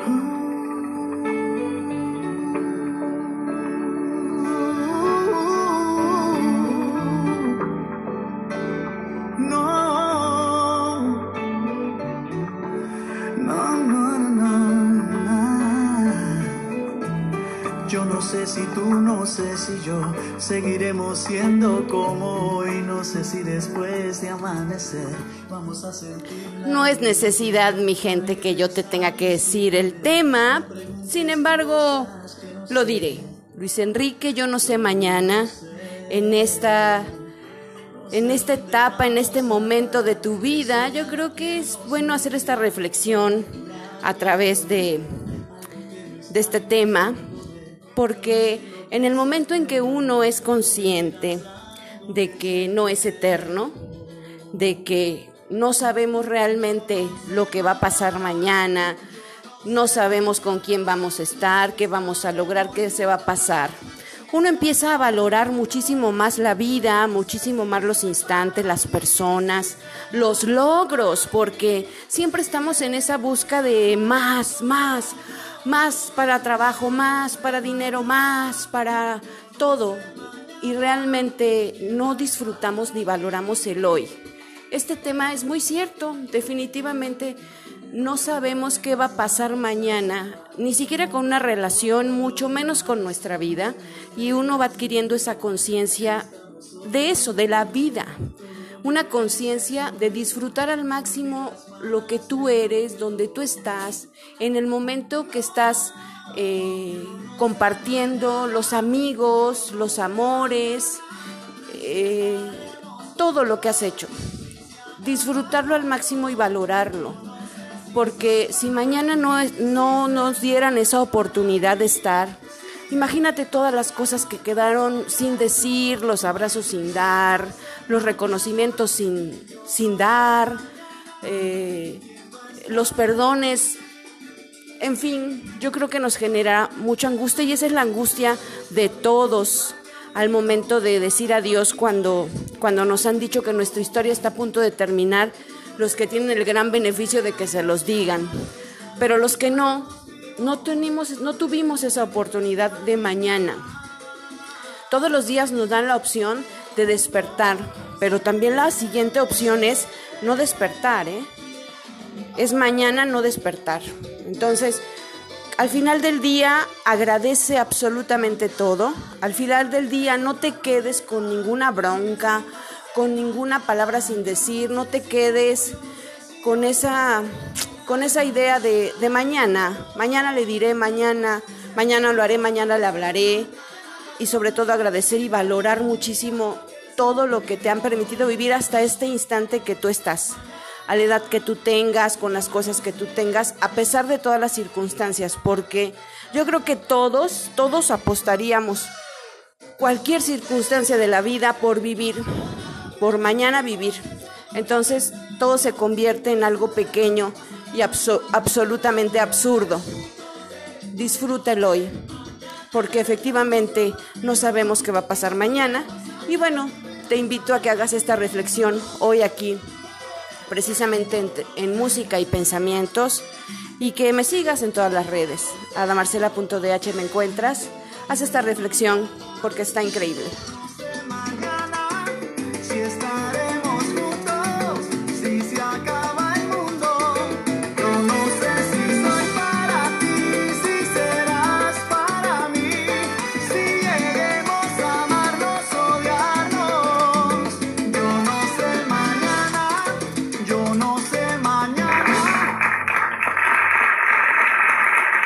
Ooh. Si tú, no sé si yo seguiremos siendo como hoy. No sé si después de amanecer vamos a sentir. No es necesidad, mi gente, que yo te tenga que decir el tema. Sin embargo, lo diré. Luis Enrique, yo no sé mañana en esta en esta etapa, en este momento de tu vida, yo creo que es bueno hacer esta reflexión a través de, de este tema porque en el momento en que uno es consciente de que no es eterno, de que no sabemos realmente lo que va a pasar mañana, no sabemos con quién vamos a estar, qué vamos a lograr, qué se va a pasar. Uno empieza a valorar muchísimo más la vida, muchísimo más los instantes, las personas, los logros, porque siempre estamos en esa busca de más, más, más para trabajo, más para dinero, más para todo. Y realmente no disfrutamos ni valoramos el hoy. Este tema es muy cierto, definitivamente no sabemos qué va a pasar mañana, ni siquiera con una relación, mucho menos con nuestra vida, y uno va adquiriendo esa conciencia de eso, de la vida una conciencia de disfrutar al máximo lo que tú eres, donde tú estás, en el momento que estás eh, compartiendo los amigos, los amores, eh, todo lo que has hecho. Disfrutarlo al máximo y valorarlo. Porque si mañana no, no nos dieran esa oportunidad de estar, Imagínate todas las cosas que quedaron sin decir, los abrazos sin dar, los reconocimientos sin, sin dar, eh, los perdones. En fin, yo creo que nos genera mucha angustia y esa es la angustia de todos al momento de decir adiós cuando, cuando nos han dicho que nuestra historia está a punto de terminar, los que tienen el gran beneficio de que se los digan. Pero los que no, no, tenemos, no tuvimos esa oportunidad de mañana. Todos los días nos dan la opción de despertar, pero también la siguiente opción es no despertar, ¿eh? Es mañana no despertar. Entonces, al final del día agradece absolutamente todo. Al final del día no te quedes con ninguna bronca, con ninguna palabra sin decir, no te quedes con esa con esa idea de, mañana, mañana le diré, mañana, mañana lo haré, mañana le hablaré. Y sobre todo agradecer y valorar muchísimo todo lo que te han permitido vivir hasta este instante que tú estás, a la edad que tú tengas, con las cosas que tú tengas, a pesar de todas las circunstancias, porque yo creo que todos, todos apostaríamos cualquier circunstancia de la vida por vivir, por mañana vivir. Entonces todo se convierte en algo pequeño y absolutamente absurdo. Disfrútalo hoy, porque efectivamente no sabemos qué va a pasar mañana. Y bueno, te invito a que hagas esta reflexión hoy aquí, precisamente en, en música y pensamientos, y que me sigas en todas las redes. Adamarcela.dh me encuentras. Haz esta reflexión porque está increíble.